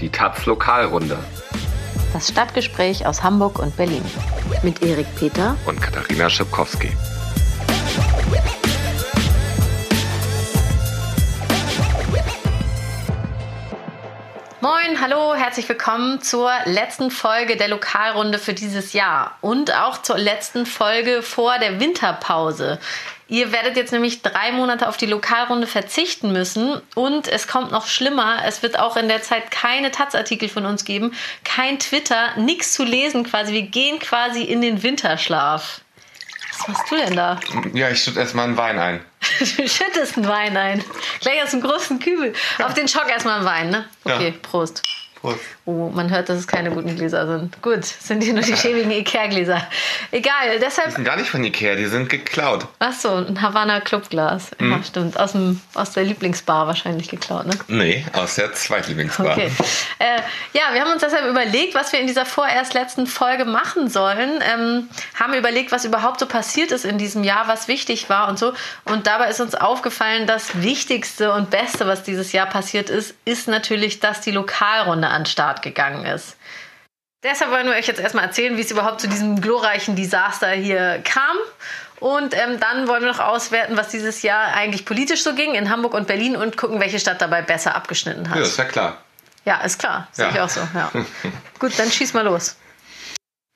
Die Taz Lokalrunde. Das Stadtgespräch aus Hamburg und Berlin. Mit Erik Peter und Katharina Schipkowski. Moin, hallo, herzlich willkommen zur letzten Folge der Lokalrunde für dieses Jahr und auch zur letzten Folge vor der Winterpause. Ihr werdet jetzt nämlich drei Monate auf die Lokalrunde verzichten müssen und es kommt noch schlimmer. Es wird auch in der Zeit keine Taz-Artikel von uns geben, kein Twitter, nichts zu lesen quasi. Wir gehen quasi in den Winterschlaf. Was machst du denn da? Ja, ich schütte erstmal einen Wein ein. du schüttest einen Wein ein. Gleich aus dem großen Kübel. Auf den Schock erstmal einen Wein, ne? Okay, ja. Prost. Prost. Oh, man hört, dass es keine guten Gläser sind. Gut, sind hier nur die schäbigen Ikea-Gläser. Egal, deshalb. Die sind gar nicht von Ikea, die sind geklaut. Ach so, ein Havana Clubglas. Mhm. Ja, stimmt. Aus, dem, aus der Lieblingsbar wahrscheinlich geklaut, ne? Nee, aus der Zweitlieblingsbar. Okay. Äh, ja, wir haben uns deshalb überlegt, was wir in dieser vorerst letzten Folge machen sollen. Ähm, haben überlegt, was überhaupt so passiert ist in diesem Jahr, was wichtig war und so. Und dabei ist uns aufgefallen, das Wichtigste und Beste, was dieses Jahr passiert ist, ist natürlich, dass die Lokalrunde an den Start gegangen ist. Deshalb wollen wir euch jetzt erstmal erzählen, wie es überhaupt zu diesem glorreichen Desaster hier kam. Und ähm, dann wollen wir noch auswerten, was dieses Jahr eigentlich politisch so ging in Hamburg und Berlin und gucken, welche Stadt dabei besser abgeschnitten hat. Ja, ist ja klar. Ja, ist klar. Sehe ja. ich auch so. Ja. Gut, dann schieß mal los.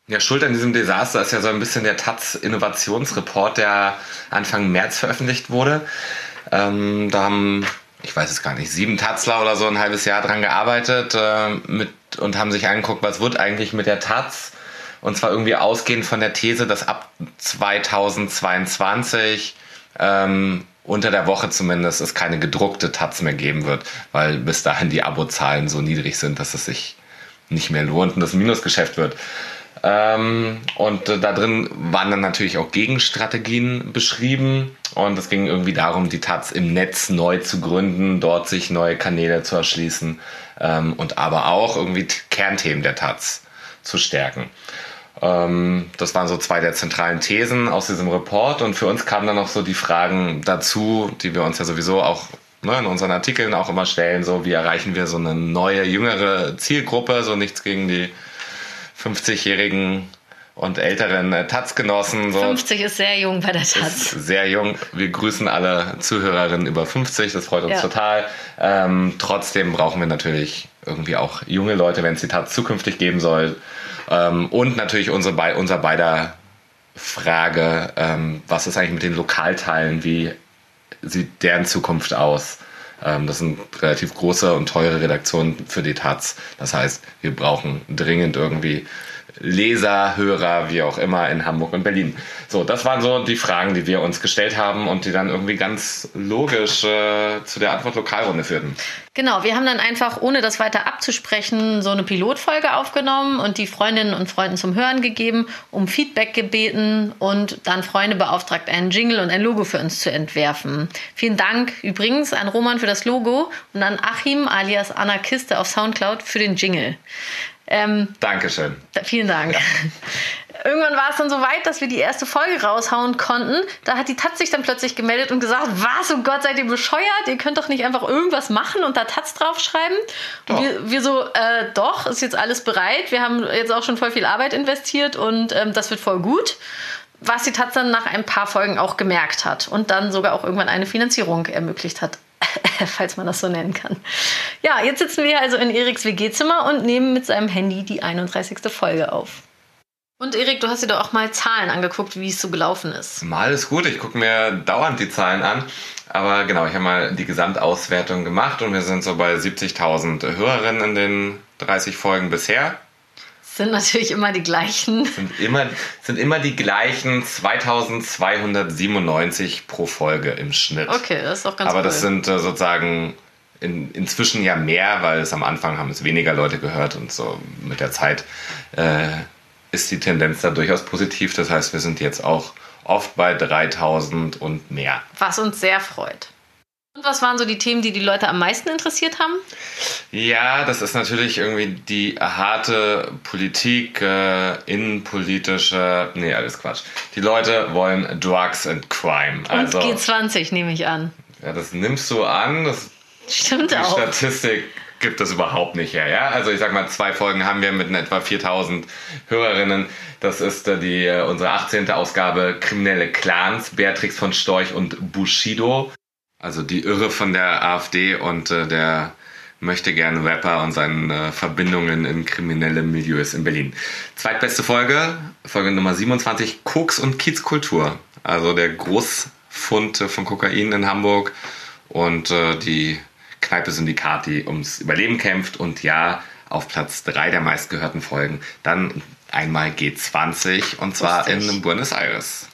Ja, Schuld an diesem Desaster ist ja so ein bisschen der Taz-Innovationsreport, der Anfang März veröffentlicht wurde. Ähm, da haben ich weiß es gar nicht, sieben Tazler oder so ein halbes Jahr dran gearbeitet äh, mit, und haben sich angeguckt, was wird eigentlich mit der Taz. Und zwar irgendwie ausgehend von der These, dass ab 2022 ähm, unter der Woche zumindest es keine gedruckte Taz mehr geben wird, weil bis dahin die Abozahlen so niedrig sind, dass es sich nicht mehr lohnt und das Minusgeschäft wird. Ähm, und äh, da drin waren dann natürlich auch Gegenstrategien beschrieben. Und es ging irgendwie darum, die Taz im Netz neu zu gründen, dort sich neue Kanäle zu erschließen ähm, und aber auch irgendwie Kernthemen der Taz zu stärken. Ähm, das waren so zwei der zentralen Thesen aus diesem Report. Und für uns kamen dann noch so die Fragen dazu, die wir uns ja sowieso auch ne, in unseren Artikeln auch immer stellen. So, wie erreichen wir so eine neue, jüngere Zielgruppe? So nichts gegen die 50-jährigen und älteren äh, Taz-Genossen. So. 50 ist sehr jung bei der Taz. sehr jung. Wir grüßen alle Zuhörerinnen über 50, das freut uns ja. total. Ähm, trotzdem brauchen wir natürlich irgendwie auch junge Leute, wenn es die Taz zukünftig geben soll. Ähm, und natürlich unsere, unser beider Frage, ähm, was ist eigentlich mit den Lokalteilen, wie sieht deren Zukunft aus? Ähm, das sind relativ große und teure Redaktionen für die Taz. Das heißt, wir brauchen dringend irgendwie Leser, Hörer, wie auch immer in Hamburg und Berlin. So, das waren so die Fragen, die wir uns gestellt haben und die dann irgendwie ganz logisch äh, zu der Antwort Lokalrunde führten. Genau, wir haben dann einfach, ohne das weiter abzusprechen, so eine Pilotfolge aufgenommen und die Freundinnen und Freunden zum Hören gegeben, um Feedback gebeten und dann Freunde beauftragt, einen Jingle und ein Logo für uns zu entwerfen. Vielen Dank übrigens an Roman für das Logo und an Achim alias Anna Kiste auf Soundcloud für den Jingle. Ähm, Dankeschön. Vielen Dank. Ja. Irgendwann war es dann so weit, dass wir die erste Folge raushauen konnten. Da hat die Taz sich dann plötzlich gemeldet und gesagt, was, oh Gott, seid ihr bescheuert? Ihr könnt doch nicht einfach irgendwas machen und da Taz draufschreiben. Und wir, wir so, äh, doch, ist jetzt alles bereit. Wir haben jetzt auch schon voll viel Arbeit investiert und ähm, das wird voll gut. Was die Taz dann nach ein paar Folgen auch gemerkt hat und dann sogar auch irgendwann eine Finanzierung ermöglicht hat. falls man das so nennen kann. Ja, jetzt sitzen wir also in Eriks WG-Zimmer und nehmen mit seinem Handy die 31. Folge auf. Und Erik, du hast dir doch auch mal Zahlen angeguckt, wie es so gelaufen ist. Mal ist gut, ich gucke mir dauernd die Zahlen an. Aber genau, ich habe mal die Gesamtauswertung gemacht und wir sind so bei 70.000 Hörerinnen in den 30 Folgen bisher sind natürlich immer die gleichen. Sind immer, sind immer die gleichen 2297 pro Folge im Schnitt. Okay, das ist auch ganz Aber cool. das sind äh, sozusagen in, inzwischen ja mehr, weil es am Anfang haben es weniger Leute gehört und so mit der Zeit äh, ist die Tendenz da durchaus positiv. Das heißt, wir sind jetzt auch oft bei 3000 und mehr. Was uns sehr freut. Und was waren so die Themen, die die Leute am meisten interessiert haben? Ja, das ist natürlich irgendwie die harte Politik, äh, innenpolitische, nee, alles Quatsch. Die Leute wollen Drugs and Crime. Also, und G20 nehme ich an. Ja, das nimmst du an. Das, Stimmt die auch. Die Statistik gibt es überhaupt nicht her. Ja? Also ich sag mal, zwei Folgen haben wir mit etwa 4000 Hörerinnen. Das ist äh, die, äh, unsere 18. Ausgabe Kriminelle Clans, Beatrix von Storch und Bushido. Also die Irre von der AfD und äh, der möchte gerne Rapper und seinen äh, Verbindungen in kriminelle Milieus in Berlin. Zweitbeste Folge, Folge Nummer 27, Koks und Kiezkultur. Also der Großfund von Kokain in Hamburg und äh, die Kneipe Syndikat, die ums Überleben kämpft und ja, auf Platz 3 der meistgehörten Folgen. Dann einmal G20 und zwar in Buenos Aires.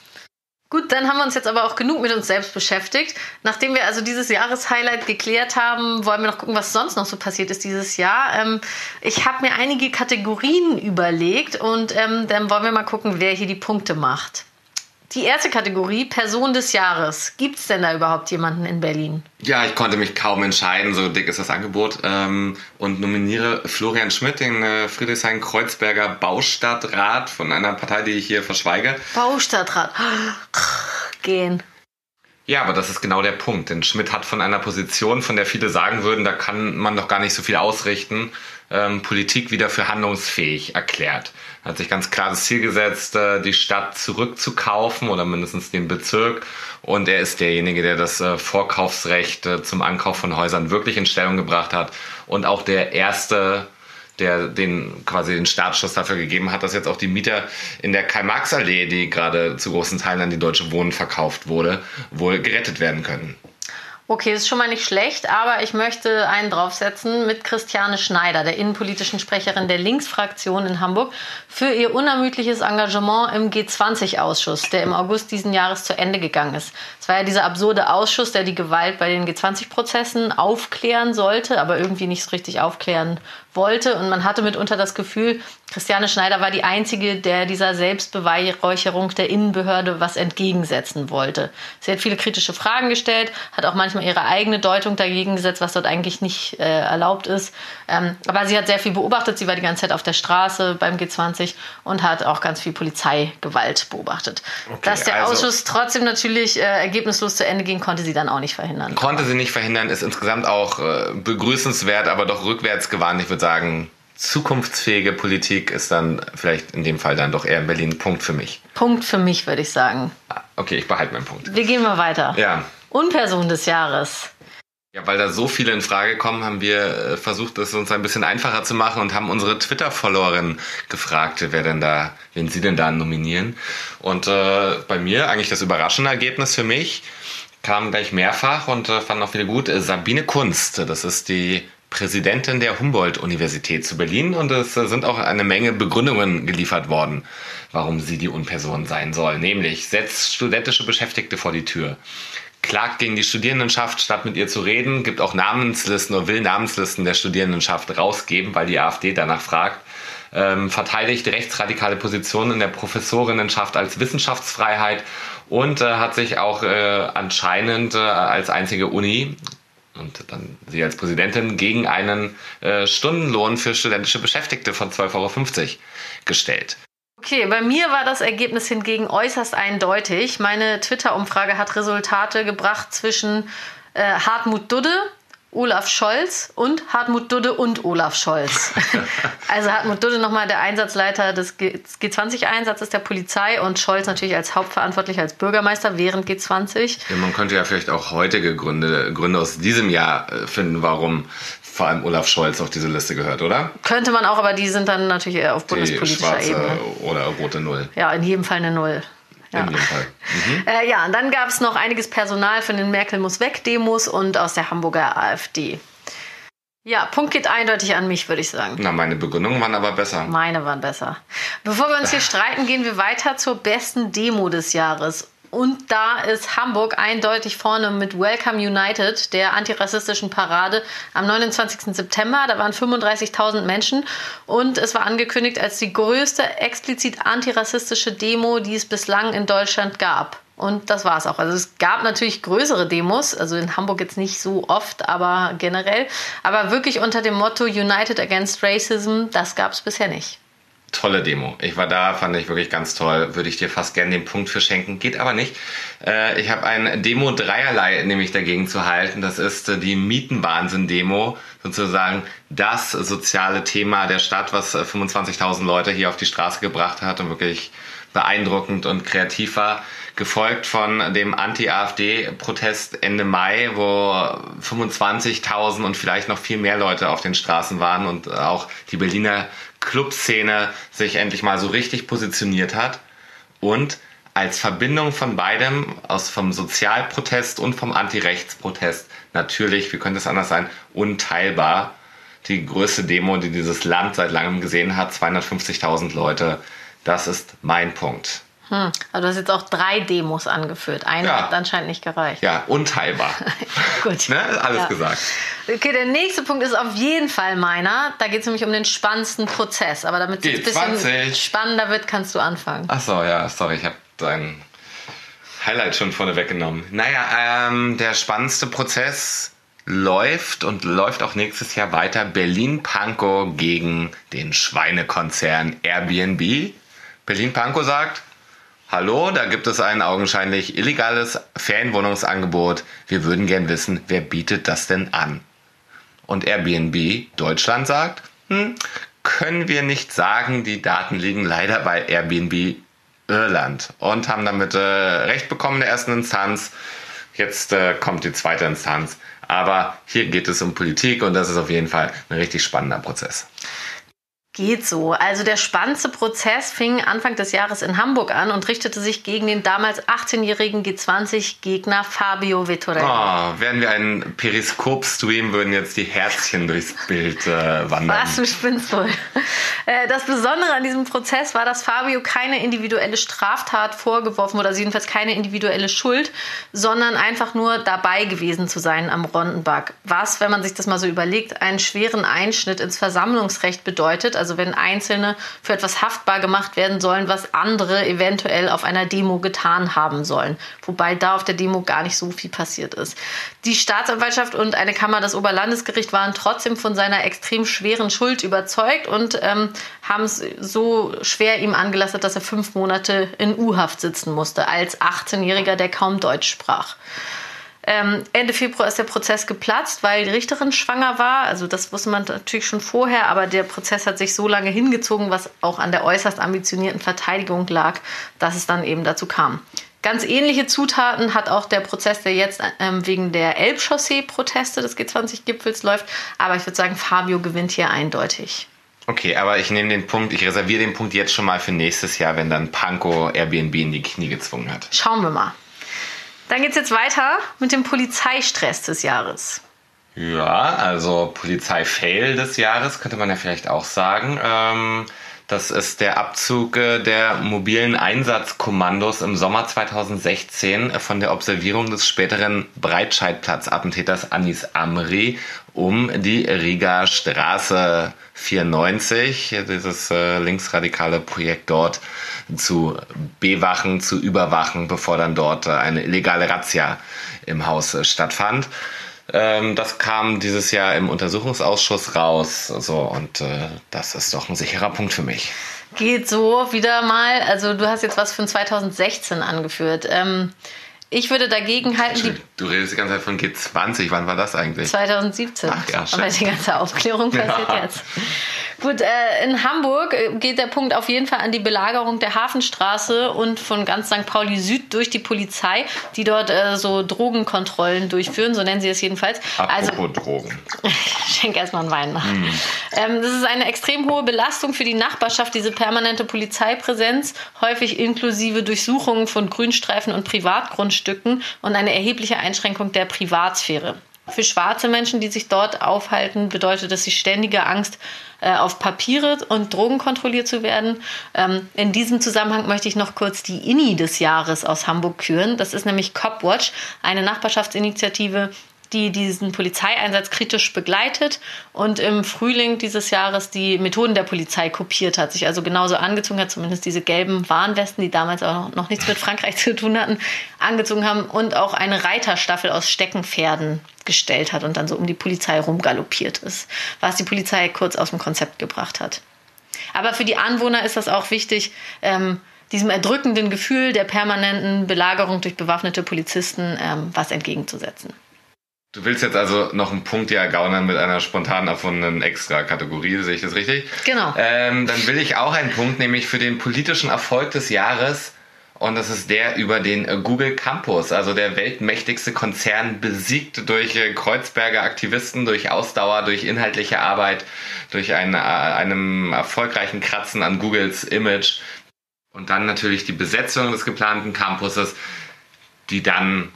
Gut, dann haben wir uns jetzt aber auch genug mit uns selbst beschäftigt. Nachdem wir also dieses Jahreshighlight geklärt haben, wollen wir noch gucken, was sonst noch so passiert ist dieses Jahr. Ähm, ich habe mir einige Kategorien überlegt und ähm, dann wollen wir mal gucken, wer hier die Punkte macht. Die erste Kategorie, Person des Jahres. Gibt es denn da überhaupt jemanden in Berlin? Ja, ich konnte mich kaum entscheiden, so dick ist das Angebot. Ähm, und nominiere Florian Schmidt, den äh, Friedrichshain-Kreuzberger Baustadtrat von einer Partei, die ich hier verschweige. Baustadtrat. Gehen. Ja, aber das ist genau der Punkt. Denn Schmidt hat von einer Position, von der viele sagen würden, da kann man doch gar nicht so viel ausrichten, ähm, Politik wieder für handlungsfähig erklärt hat sich ganz klar das Ziel gesetzt, äh, die Stadt zurückzukaufen oder mindestens den Bezirk. Und er ist derjenige, der das äh, Vorkaufsrecht äh, zum Ankauf von Häusern wirklich in Stellung gebracht hat und auch der erste der den quasi den Startschuss dafür gegeben hat, dass jetzt auch die Mieter in der Karl-Marx-Allee, die gerade zu großen Teilen an die Deutsche Wohnen verkauft wurde, wohl gerettet werden können. Okay, ist schon mal nicht schlecht, aber ich möchte einen draufsetzen mit Christiane Schneider, der innenpolitischen Sprecherin der Linksfraktion in Hamburg, für ihr unermüdliches Engagement im G20-Ausschuss, der im August diesen Jahres zu Ende gegangen ist. Es war ja dieser absurde Ausschuss, der die Gewalt bei den G20-Prozessen aufklären sollte, aber irgendwie nicht so richtig aufklären wollte. Und man hatte mitunter das Gefühl, Christiane Schneider war die Einzige, der dieser Selbstbeweihräucherung der Innenbehörde was entgegensetzen wollte. Sie hat viele kritische Fragen gestellt, hat auch manchmal ihre eigene Deutung dagegen gesetzt, was dort eigentlich nicht äh, erlaubt ist. Ähm, aber sie hat sehr viel beobachtet. Sie war die ganze Zeit auf der Straße beim G20 und hat auch ganz viel Polizeigewalt beobachtet. Okay, Dass der also Ausschuss trotzdem natürlich äh, ergebnislos zu Ende ging, konnte sie dann auch nicht verhindern. Konnte sie nicht verhindern, ist insgesamt auch äh, begrüßenswert, aber doch rückwärts gewandt. Ich würde sagen, zukunftsfähige Politik ist dann vielleicht in dem Fall dann doch eher in Berlin Punkt für mich. Punkt für mich, würde ich sagen. Ah, okay, ich behalte meinen Punkt. Wir gehen mal weiter. Ja. Unperson des Jahres. Ja, weil da so viele in Frage kommen, haben wir äh, versucht, es uns ein bisschen einfacher zu machen und haben unsere Twitter-Followerin gefragt, wer denn da, wen sie denn da nominieren. Und äh, bei mir eigentlich das überraschende Ergebnis für mich kam gleich mehrfach und äh, fanden auch viele gut. Sabine Kunst, das ist die Präsidentin der Humboldt-Universität zu Berlin und es sind auch eine Menge Begründungen geliefert worden, warum sie die Unperson sein soll. Nämlich setzt studentische Beschäftigte vor die Tür, klagt gegen die Studierendenschaft, statt mit ihr zu reden, gibt auch Namenslisten oder will Namenslisten der Studierendenschaft rausgeben, weil die AfD danach fragt, ähm, verteidigt rechtsradikale Positionen in der Professorinnenschaft als Wissenschaftsfreiheit und äh, hat sich auch äh, anscheinend äh, als einzige Uni und dann sie als Präsidentin gegen einen äh, Stundenlohn für studentische Beschäftigte von 12,50 Euro gestellt. Okay, bei mir war das Ergebnis hingegen äußerst eindeutig. Meine Twitter-Umfrage hat Resultate gebracht zwischen äh, Hartmut Dudde, Olaf Scholz und Hartmut Dudde und Olaf Scholz. also Hartmut Dudde nochmal der Einsatzleiter des G20-Einsatzes der Polizei und Scholz natürlich als Hauptverantwortlicher als Bürgermeister während G20. Ja, man könnte ja vielleicht auch heutige Gründe, Gründe aus diesem Jahr äh, finden, warum vor allem Olaf Scholz auf diese Liste gehört, oder? Könnte man auch, aber die sind dann natürlich eher auf bundespolitischer Ebene. Oder rote Null. Ja, in jedem Fall eine Null. Ja. In jedem Fall. Mhm. Äh, ja, und dann gab es noch einiges Personal für den Merkel muss weg Demos und aus der Hamburger AfD. Ja, Punkt geht eindeutig an mich, würde ich sagen. Na, meine Begründungen waren aber besser. Meine waren besser. Bevor wir uns hier streiten, gehen wir weiter zur besten Demo des Jahres. Und da ist Hamburg eindeutig vorne mit Welcome United, der antirassistischen Parade am 29. September. Da waren 35.000 Menschen und es war angekündigt als die größte explizit antirassistische Demo, die es bislang in Deutschland gab. Und das war es auch. Also es gab natürlich größere Demos, also in Hamburg jetzt nicht so oft, aber generell. Aber wirklich unter dem Motto United Against Racism, das gab es bisher nicht. Tolle Demo. Ich war da, fand ich wirklich ganz toll. Würde ich dir fast gerne den Punkt für schenken. Geht aber nicht. Äh, ich habe ein Demo dreierlei nämlich dagegen zu halten. Das ist äh, die Mietenwahnsinn-Demo. Sozusagen das soziale Thema der Stadt, was äh, 25.000 Leute hier auf die Straße gebracht hat und wirklich beeindruckend und kreativ war. Gefolgt von dem Anti-AfD-Protest Ende Mai, wo 25.000 und vielleicht noch viel mehr Leute auf den Straßen waren und auch die Berliner Clubszene sich endlich mal so richtig positioniert hat und als Verbindung von beidem, aus vom Sozialprotest und vom Anti-Rechts-Protest, natürlich, wie könnte es anders sein, unteilbar. Die größte Demo, die dieses Land seit langem gesehen hat, 250.000 Leute. Das ist mein Punkt. Hm. Also du hast jetzt auch drei Demos angeführt. Eine ja. hat anscheinend nicht gereicht. Ja, unteilbar. Gut. ne? Alles ja. gesagt. Okay, der nächste Punkt ist auf jeden Fall meiner. Da geht es nämlich um den spannendsten Prozess. Aber damit es ein bisschen spannender wird, kannst du anfangen. Ach so, ja, sorry, ich habe dein Highlight schon vorne weggenommen. Naja, ähm, der spannendste Prozess läuft und läuft auch nächstes Jahr weiter. Berlin-Pankow gegen den Schweinekonzern Airbnb. Berlin-Pankow sagt, Hallo, da gibt es ein augenscheinlich illegales Ferienwohnungsangebot. Wir würden gern wissen, wer bietet das denn an? Und Airbnb Deutschland sagt, hm, können wir nicht sagen, die Daten liegen leider bei Airbnb Irland und haben damit äh, Recht bekommen in der ersten Instanz. Jetzt äh, kommt die zweite Instanz. Aber hier geht es um Politik und das ist auf jeden Fall ein richtig spannender Prozess. Geht so. Also der spannendste Prozess fing Anfang des Jahres in Hamburg an und richtete sich gegen den damals 18-jährigen G20-Gegner Fabio Vettorelli. Oh, wären wir einen Periskop-Stream, würden jetzt die Herzchen durchs Bild äh, wandern. Was, du spinnst wohl. Äh, das Besondere an diesem Prozess war, dass Fabio keine individuelle Straftat vorgeworfen wurde, also jedenfalls keine individuelle Schuld, sondern einfach nur dabei gewesen zu sein am Rondenbach. Was, wenn man sich das mal so überlegt, einen schweren Einschnitt ins Versammlungsrecht bedeutet also wenn Einzelne für etwas haftbar gemacht werden sollen, was andere eventuell auf einer Demo getan haben sollen. Wobei da auf der Demo gar nicht so viel passiert ist. Die Staatsanwaltschaft und eine Kammer des Oberlandesgerichts waren trotzdem von seiner extrem schweren Schuld überzeugt und ähm, haben es so schwer ihm angelastet, dass er fünf Monate in U-Haft sitzen musste, als 18-Jähriger, der kaum Deutsch sprach. Ähm, Ende Februar ist der Prozess geplatzt, weil die Richterin schwanger war. Also das wusste man natürlich schon vorher, aber der Prozess hat sich so lange hingezogen, was auch an der äußerst ambitionierten Verteidigung lag, dass es dann eben dazu kam. Ganz ähnliche Zutaten hat auch der Prozess, der jetzt ähm, wegen der Elbchaussee-Proteste des G20-Gipfels läuft. Aber ich würde sagen, Fabio gewinnt hier eindeutig. Okay, aber ich nehme den Punkt, ich reserviere den Punkt jetzt schon mal für nächstes Jahr, wenn dann Panko Airbnb in die Knie gezwungen hat. Schauen wir mal. Dann geht es jetzt weiter mit dem Polizeistress des Jahres. Ja, also Polizeifail des Jahres könnte man ja vielleicht auch sagen. Ähm, das ist der Abzug äh, der mobilen Einsatzkommandos im Sommer 2016 von der Observierung des späteren Breitscheidplatz-Attentäters Anis Amri um die Riga Straße 94, dieses äh, linksradikale Projekt dort zu bewachen, zu überwachen, bevor dann dort äh, eine illegale Razzia im Haus äh, stattfand. Ähm, das kam dieses Jahr im Untersuchungsausschuss raus. So, und äh, das ist doch ein sicherer Punkt für mich. Geht so wieder mal. Also du hast jetzt was von 2016 angeführt. Ähm, ich würde dagegen halten. Du redest die ganze Zeit von G20. Wann war das eigentlich? 2017. Ach ja, Aber die ganze Aufklärung passiert ja. jetzt. Gut, äh, in Hamburg äh, geht der Punkt auf jeden Fall an die Belagerung der Hafenstraße und von ganz St. Pauli Süd durch die Polizei, die dort äh, so Drogenkontrollen durchführen, so nennen sie es jedenfalls. Apropos also, Drogen. schenk erstmal einen Wein nach. Mm. Ähm, das ist eine extrem hohe Belastung für die Nachbarschaft, diese permanente Polizeipräsenz, häufig inklusive Durchsuchungen von Grünstreifen und Privatgrundstücken und eine erhebliche Einschränkung der Privatsphäre. Für schwarze Menschen, die sich dort aufhalten, bedeutet das die ständige Angst, äh, auf Papiere und Drogen kontrolliert zu werden. Ähm, in diesem Zusammenhang möchte ich noch kurz die INI des Jahres aus Hamburg küren. Das ist nämlich Copwatch, eine Nachbarschaftsinitiative, die diesen Polizeieinsatz kritisch begleitet und im Frühling dieses Jahres die Methoden der Polizei kopiert hat, sich also genauso angezogen hat, zumindest diese gelben Warnwesten, die damals auch noch nichts mit Frankreich zu tun hatten, angezogen haben und auch eine Reiterstaffel aus Steckenpferden gestellt hat und dann so um die Polizei rumgaloppiert ist, was die Polizei kurz aus dem Konzept gebracht hat. Aber für die Anwohner ist das auch wichtig, ähm, diesem erdrückenden Gefühl der permanenten Belagerung durch bewaffnete Polizisten ähm, was entgegenzusetzen. Du willst jetzt also noch einen Punkt ja gaunern mit einer spontan erfundenen Extra-Kategorie, sehe ich das richtig? Genau. Ähm, dann will ich auch einen Punkt, nämlich für den politischen Erfolg des Jahres. Und das ist der über den Google Campus, also der weltmächtigste Konzern, besiegt durch Kreuzberger Aktivisten, durch Ausdauer, durch inhaltliche Arbeit, durch ein, äh, einem erfolgreichen Kratzen an Googles Image. Und dann natürlich die Besetzung des geplanten Campuses, die dann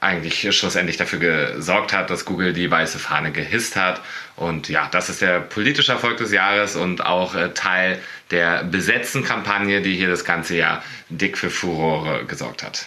eigentlich schlussendlich dafür gesorgt hat, dass Google die weiße Fahne gehisst hat. Und ja, das ist der politische Erfolg des Jahres und auch äh, Teil der besetzten Kampagne, die hier das ganze Jahr dick für Furore gesorgt hat.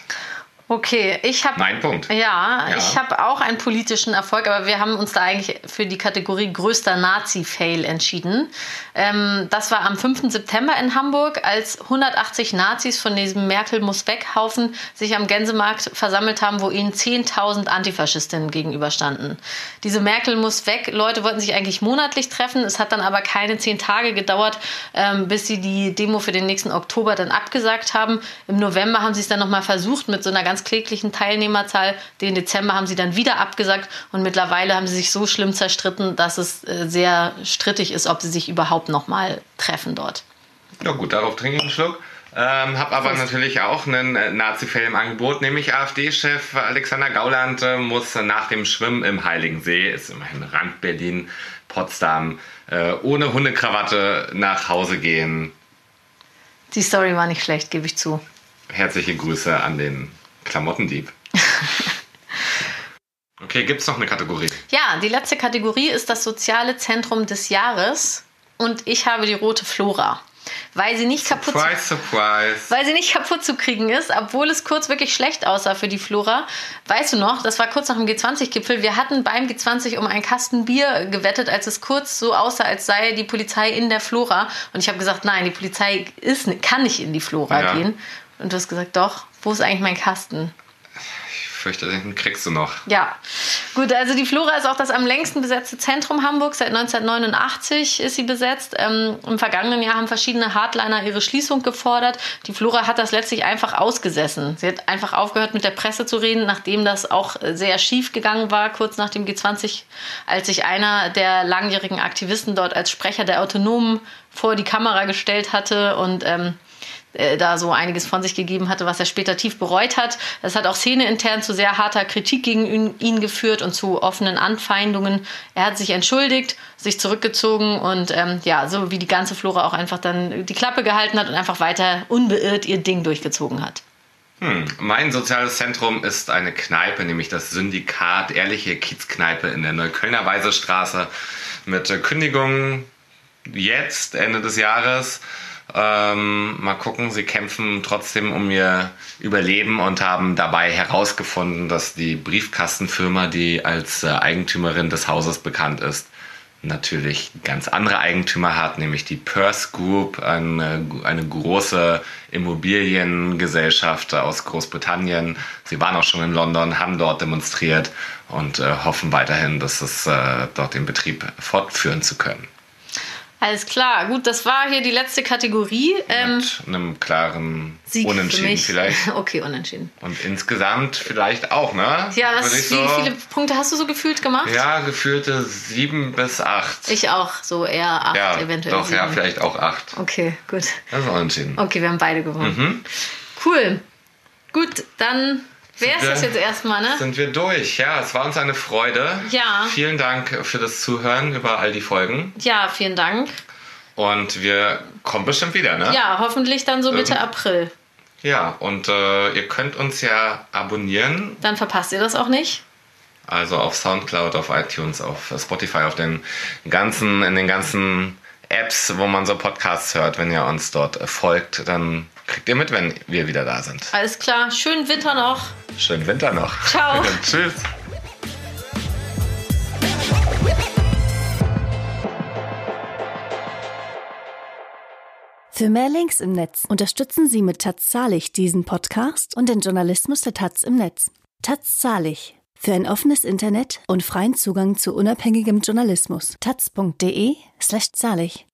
Okay, ich habe. Mein Punkt. Ja, ja. ich habe auch einen politischen Erfolg, aber wir haben uns da eigentlich für die Kategorie größter Nazi-Fail entschieden. Ähm, das war am 5. September in Hamburg, als 180 Nazis von diesem Merkel-muss-weg-Haufen sich am Gänsemarkt versammelt haben, wo ihnen 10.000 Antifaschistinnen gegenüberstanden. Diese Merkel-muss-weg-Leute wollten sich eigentlich monatlich treffen. Es hat dann aber keine zehn Tage gedauert, ähm, bis sie die Demo für den nächsten Oktober dann abgesagt haben. Im November haben sie es dann nochmal versucht mit so einer ganz kläglichen Teilnehmerzahl. Den Dezember haben sie dann wieder abgesagt und mittlerweile haben sie sich so schlimm zerstritten, dass es äh, sehr strittig ist, ob sie sich überhaupt noch mal treffen dort. Ja gut, darauf trinke ich einen Schluck. Ähm, habe aber natürlich auch einen äh, Nazi-Film im Angebot, nämlich AfD-Chef Alexander Gauland äh, muss nach dem Schwimmen im Heiligen See, ist immerhin Rand Berlin, Potsdam, äh, ohne Hundekrawatte nach Hause gehen. Die Story war nicht schlecht, gebe ich zu. Herzliche Grüße an den Klamottendieb. okay, gibt es noch eine Kategorie? Ja, die letzte Kategorie ist das soziale Zentrum des Jahres und ich habe die rote Flora. Weil sie, nicht surprise, kaputt, surprise. weil sie nicht kaputt zu kriegen ist, obwohl es kurz wirklich schlecht aussah für die Flora. Weißt du noch, das war kurz nach dem G20-Gipfel. Wir hatten beim G20 um einen Kasten Bier gewettet, als es kurz so aussah, als sei die Polizei in der Flora. Und ich habe gesagt, nein, die Polizei ist, kann nicht in die Flora ja. gehen. Und du hast gesagt, doch, wo ist eigentlich mein Kasten? Ich fürchte, den kriegst du noch. Ja, gut, also die Flora ist auch das am längsten besetzte Zentrum Hamburgs. Seit 1989 ist sie besetzt. Ähm, Im vergangenen Jahr haben verschiedene Hardliner ihre Schließung gefordert. Die Flora hat das letztlich einfach ausgesessen. Sie hat einfach aufgehört, mit der Presse zu reden, nachdem das auch sehr schief gegangen war, kurz nach dem G20, als sich einer der langjährigen Aktivisten dort als Sprecher der Autonomen vor die Kamera gestellt hatte und ähm, äh, da so einiges von sich gegeben hatte, was er später tief bereut hat. Das hat auch szeneintern zu sehr harter Kritik gegen ihn geführt und zu offenen Anfeindungen. Er hat sich entschuldigt, sich zurückgezogen und ähm, ja, so wie die ganze Flora auch einfach dann die Klappe gehalten hat und einfach weiter unbeirrt ihr Ding durchgezogen hat. Hm. Mein soziales Zentrum ist eine Kneipe, nämlich das Syndikat, ehrliche Kiezkneipe in der Neuköllner Weisestraße mit Kündigung jetzt, Ende des Jahres. Ähm, mal gucken, sie kämpfen trotzdem um ihr Überleben und haben dabei herausgefunden, dass die Briefkastenfirma, die als äh, Eigentümerin des Hauses bekannt ist, natürlich ganz andere Eigentümer hat, nämlich die Purse Group, eine, eine große Immobiliengesellschaft aus Großbritannien. Sie waren auch schon in London, haben dort demonstriert und äh, hoffen weiterhin, dass es äh, dort den Betrieb fortführen zu können. Alles klar, gut, das war hier die letzte Kategorie. Ähm, Mit einem klaren Sieg Unentschieden vielleicht. Okay, Unentschieden. Und insgesamt vielleicht auch, ne? Ja, was, wie so, viele Punkte hast du so gefühlt gemacht? Ja, gefühlte sieben bis acht. Ich auch, so eher acht ja, eventuell. Doch, sieben. ja, vielleicht auch acht. Okay, gut. Das ist Unentschieden. Okay, wir haben beide gewonnen. Mhm. Cool. Gut, dann Wer ist das jetzt erstmal, ne? Sind wir durch. Ja, es war uns eine Freude. Ja. Vielen Dank für das Zuhören über all die Folgen. Ja, vielen Dank. Und wir kommen bestimmt wieder, ne? Ja, hoffentlich dann so Mitte Irgend April. Ja, und äh, ihr könnt uns ja abonnieren. Dann verpasst ihr das auch nicht. Also auf Soundcloud, auf iTunes, auf Spotify, auf den ganzen, in den ganzen Apps, wo man so Podcasts hört. Wenn ihr uns dort folgt, dann kriegt ihr mit, wenn wir wieder da sind. Alles klar. Schönen Winter noch. Schönen Winter noch. Ciao. Tschüss. Für mehr Links im Netz unterstützen Sie mit Taz Zahlig diesen Podcast und den Journalismus der Taz im Netz. Taz Zahlig. Für ein offenes Internet und freien Zugang zu unabhängigem Journalismus. taz.de slash zahlig.